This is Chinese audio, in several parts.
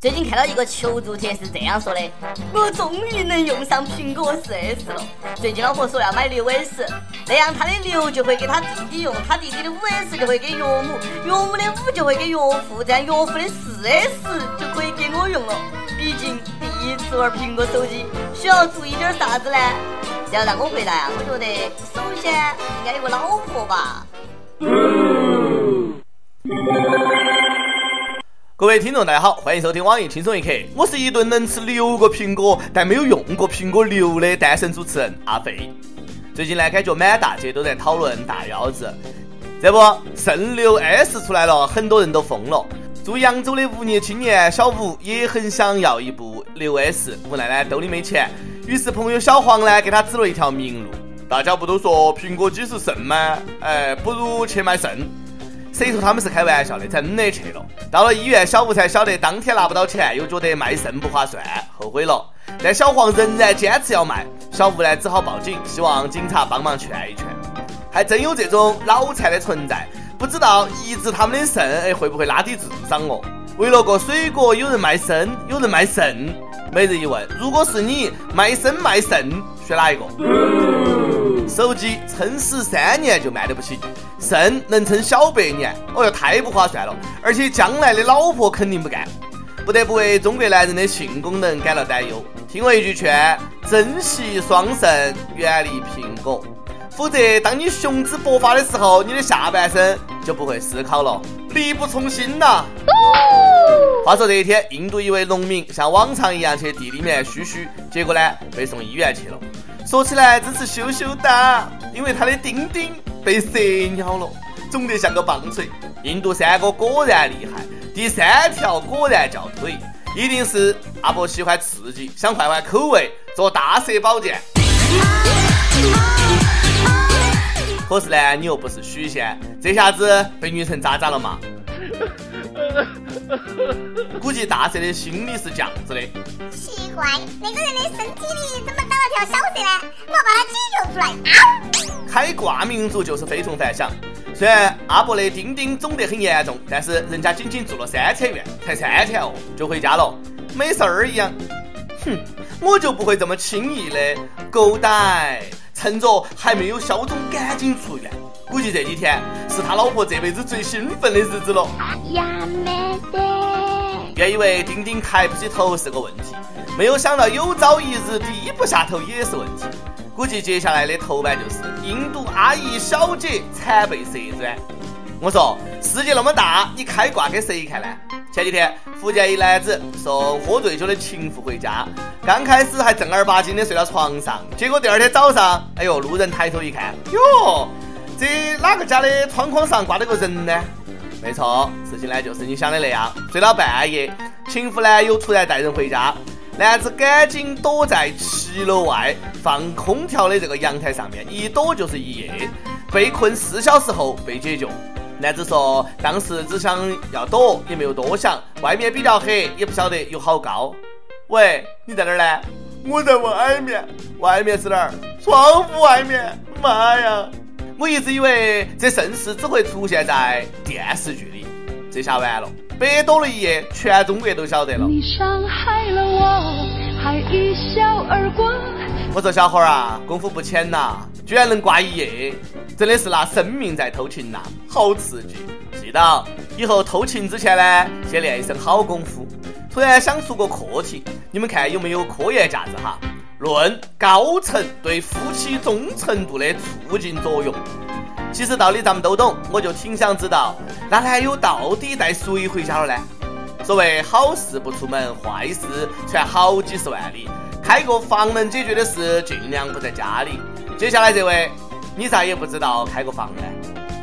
最近看到一个求助帖是这样说的：我终于能用上苹果四 S 了。最近老婆说要买六 S，那样她的六就会给她弟弟用，她弟弟的五 S 就会给岳母，岳母的五就会给岳父，这样岳父的四 S 就可以给我用了。毕竟第一次玩苹果手机，需要注意点啥子呢？要让我回答啊，我觉得首先应该有个老婆吧。各位听众，大家好，欢迎收听网易轻松一刻。我是一顿能吃六个苹果，但没有用过苹果六的单身主持人阿飞。最近呢，感觉满大街都在讨论大腰子。这不，圣六 S 出来了，很多人都疯了。住扬州的无业青年小吴也很想要一部六 S，无奈呢兜里没钱，于是朋友小黄呢给他指了一条明路。大家不都说苹果肌是肾吗？哎，不如去卖肾。谁说他们是开玩笑的？真的去了。到了医院，小吴才晓得当天拿不到钱，又觉得卖肾不划算，后悔了。但小黄仍然坚持要卖，小吴呢只好报警，希望警察帮忙劝一劝。还真有这种脑残的存在，不知道移植他们的肾，哎，会不会拉低智商哦？为了个水果，有人卖身，有人卖肾。每日一问：如果是你卖身卖肾，选哪一个？手机撑死三年就卖得不行，肾能撑小百年，哦哟，太不划算了！而且将来的老婆肯定不干，不得不为中国男人的性功能感到担忧。听我一句劝：珍惜双肾，远离苹果，否则当你雄姿勃发的时候，你的下半身就不会思考了，力不从心呐。话说这一天，印度一位农民像往常一样去地里面嘘嘘，结果呢被送医院去了。说起来真是羞羞的，因为他的丁丁被蛇咬了，肿得像个棒槌。印度三哥果然厉害，第三条果然叫腿，一定是阿伯喜欢刺激，想换换口味，做大蛇保健。可是呢，你又不是许仙，这下子被虐成渣渣了嘛？估计大蛇的心里是这样子的：奇怪，那个人的身体里怎么长了条小蛇呢？我要把它解救出来！开挂民族就是非同凡响。虽然阿伯的丁丁肿得很严重，但是人家仅仅住了三天院，才三天哦，就回家了，没事儿一样。哼，我就不会这么轻易的狗带，趁着还没有消肿，赶紧出院。估计这几天是他老婆这辈子最兴奋的日子了。呀没得。原以为丁丁抬不起头是个问题，没有想到有朝一日低不下头也是问题。估计接下来的头版就是印度阿姨小姐惨被蛇钻。我说世界那么大，你开挂给谁看呢？前几天福建一男子送喝醉酒的情妇回家，刚开始还正儿八经的睡到床上，结果第二天早上，哎呦，路人抬头一看，哟。这哪个家的窗框上挂了个人呢？没错，事情呢就是你想的那样，睡到半夜，情妇呢又突然带人回家，男子赶紧躲在七楼外放空调的这个阳台上面，一躲就是一夜，被困四小时后被解救。男子说，当时只想要躲，也没有多想，外面比较黑，也不晓得有好高。喂，你在哪儿呢？我在外面，外面是哪儿？窗户外面。妈呀！我一直以为这盛世只会出现在电视剧里，这下完了，白躲了一夜，全中国都晓得了。你伤害了我，还一笑而过。我说小伙儿啊，功夫不浅呐，居然能挂一夜，真的是拿生命在偷情呐，好刺激！记到以后偷情之前呢，先练一身好功夫。突然想出个课题，你们看有没有科研价值哈？论高层对夫妻忠诚度的促进作用，其实道理咱们都懂，我就挺想知道，那男友到底带谁回家了呢？所谓好事不出门，坏事传好几十万里，开个房能解决的事，尽量不在家里。接下来这位，你咋也不知道开个房呢？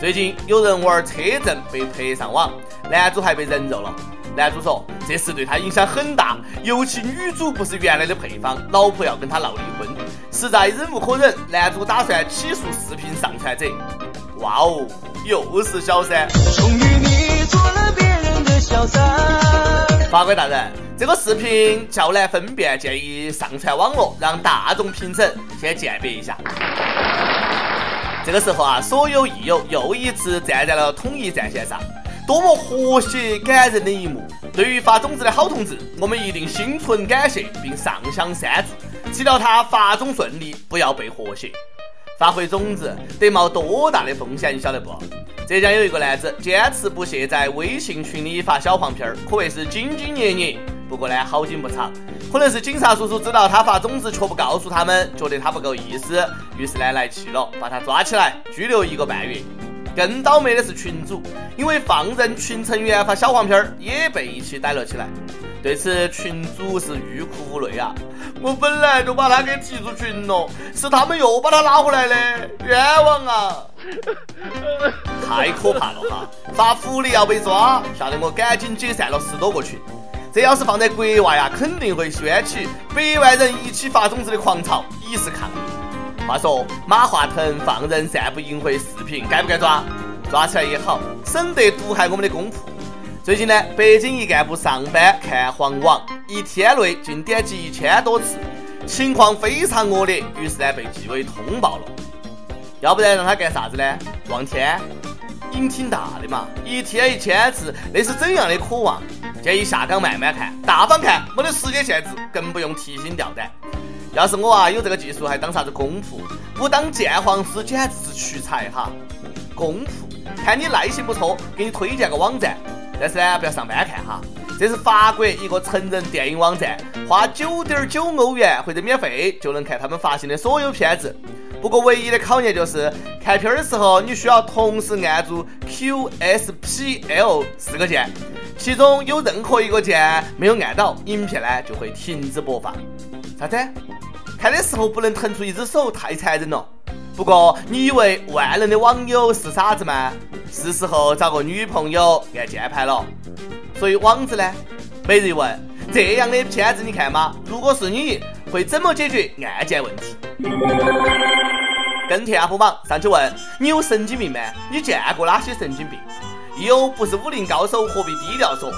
最近有人玩车震被拍上网，男主还被人肉了。男主说：“这事对他影响很大，尤其女主不是原来的配方，老婆要跟他闹离婚，实在忍无可忍。男主打算起诉视频上传者。哇哦，又是小三！终于你做了别人的小三。法官大人，这个视频较难分辨，建议上传网络，让大众评审先鉴别一下。这个时候啊，所有益友又一次站在了统一战线上。”多么和谐感人的一幕！对于发种子的好同志，我们一定心存感谢，并上香三祝，祈祷他发种顺利，不要被和谐。发回种子得冒多大的风险，你晓得不？浙江有一个男子坚持不懈在微信群里发小黄片儿，可谓是兢兢业业。不过呢，好景不长，可能是警察叔叔知道他发种子却不告诉他们，觉得他不够意思，于是呢来气了，把他抓起来拘留一个半月。更倒霉的是群主，因为放任群成员发小黄片儿，也被一起逮了起来。对此，群主是欲哭无泪啊！我本来就把他给踢出群了，是他们又把他拉回来的，冤枉啊！太可怕了哈！发福利要被抓，吓得我赶紧解散了十多个群。这要是放在国外呀，肯定会掀起百万人一起发种子的狂潮，以示抗议。话说马化腾放任散布淫秽视频，该不该抓？抓起来也好，省得毒害我们的公仆。最近呢，北京一干部上班看黄网，一天内竟点击一千多次，情况非常恶劣，于是呢被纪委通报了。要不然让他干啥子呢？望天，瘾挺大的嘛，一天一千次，那是怎样的渴望？建议下岗慢慢看，大方看，没得时间限制，更不用提心吊胆。要是我啊有这个技术，还当啥子公仆？不当鉴黄师简直是屈才哈！公仆，看你耐心不错，给你推荐个网站，但是呢不要上班看哈。这是法国一个成人电影网站，花九点九欧元或者免费就能看他们发行的所有片子。不过唯一的考验就是看片的时候，你需要同时按住 Q、S、P、L 四个键，其中有任何一个键没有按到，影片呢就会停止播放。啥子？看的时候不能腾出一只手，太残忍了。不过你以为万能的网友是傻子吗？是时候找个女朋友按键盘了。所以网子呢？每日一问：这样的片子你看吗？如果是你，会怎么解决按键问题？跟帖 UP 榜上去问：你有神经病吗？你见过哪些神经病？有不是武林高手，何必低调说？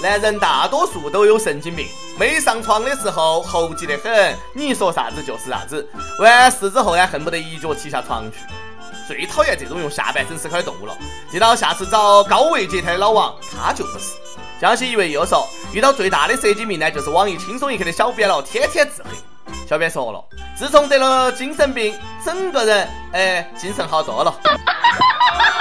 男人大多数都有神经病，没上床的时候猴急得很，你说啥子就是啥子。完事之后呢，恨不得一脚踢下床去。最讨厌这种用下半身思考的动物了。记到下次找高位截瘫的老王，他就不是。江西一位又说，遇到最大的神经病呢，就是网易轻松一刻的小编了，天天自黑。小编说了，自从得了精神病，整个人哎精神好多了。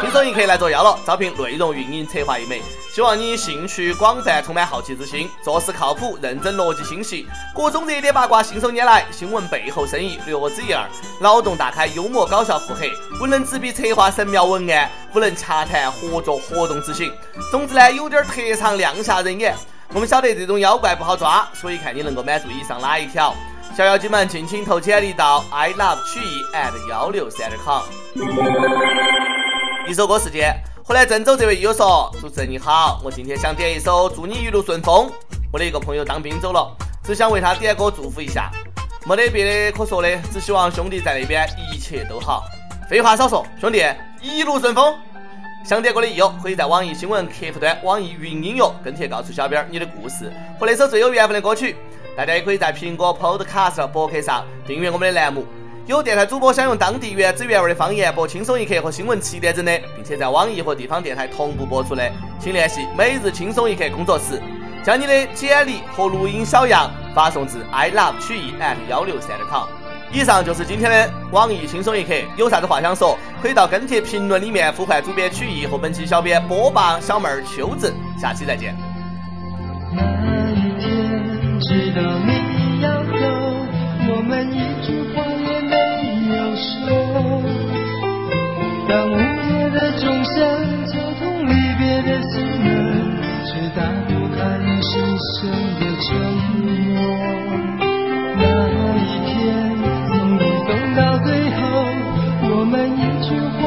轻松一刻来作妖了，招聘内容运营策划一枚，希望你兴趣广泛，充满好奇之心，做事靠谱，认真，逻辑清晰，各种热点八卦信手拈来，新闻背后深意略知一二，脑洞大开，幽默搞笑，腹黑，不能执笔策划神妙文案，不能洽谈合作活动执行，总之呢，有点特长，亮瞎人眼。我们晓得这种妖怪不好抓，所以看你能够满足以上哪一条。小妖精们，尽情投简历到 i love 曲艺 at 幺六三点 com。一首歌时间，河南郑州这位友说：“主持人你好，我今天想点一首《祝你一路顺风》。我的一个朋友当兵走了，只想为他点歌祝福一下，没得别的可说的，只希望兄弟在那边一切都好。废话少说，兄弟一路顺风。想点歌的益友，可以在网易新闻客户端、网易云音乐跟帖告诉小编你的故事和那首最有缘分的歌曲。大家也可以在苹果 Podcast 博客上订阅我们的栏目。”有电台主播想用当地原汁原味的方言播《轻松一刻》和新闻七点整的，并且在网易和地方电台同步播出的，请联系每日轻松一刻工作室，将你的简历和录音小样发送至 i love 曲艺 at 幺六三 com。以上就是今天的网易轻松一刻，有啥子话想说，可以到跟帖评论里面呼唤主编曲艺和本期小编波霸小妹儿秋子。下期再见。那一天，知道你真的沉默。那一天，从移动到最后，我们一句话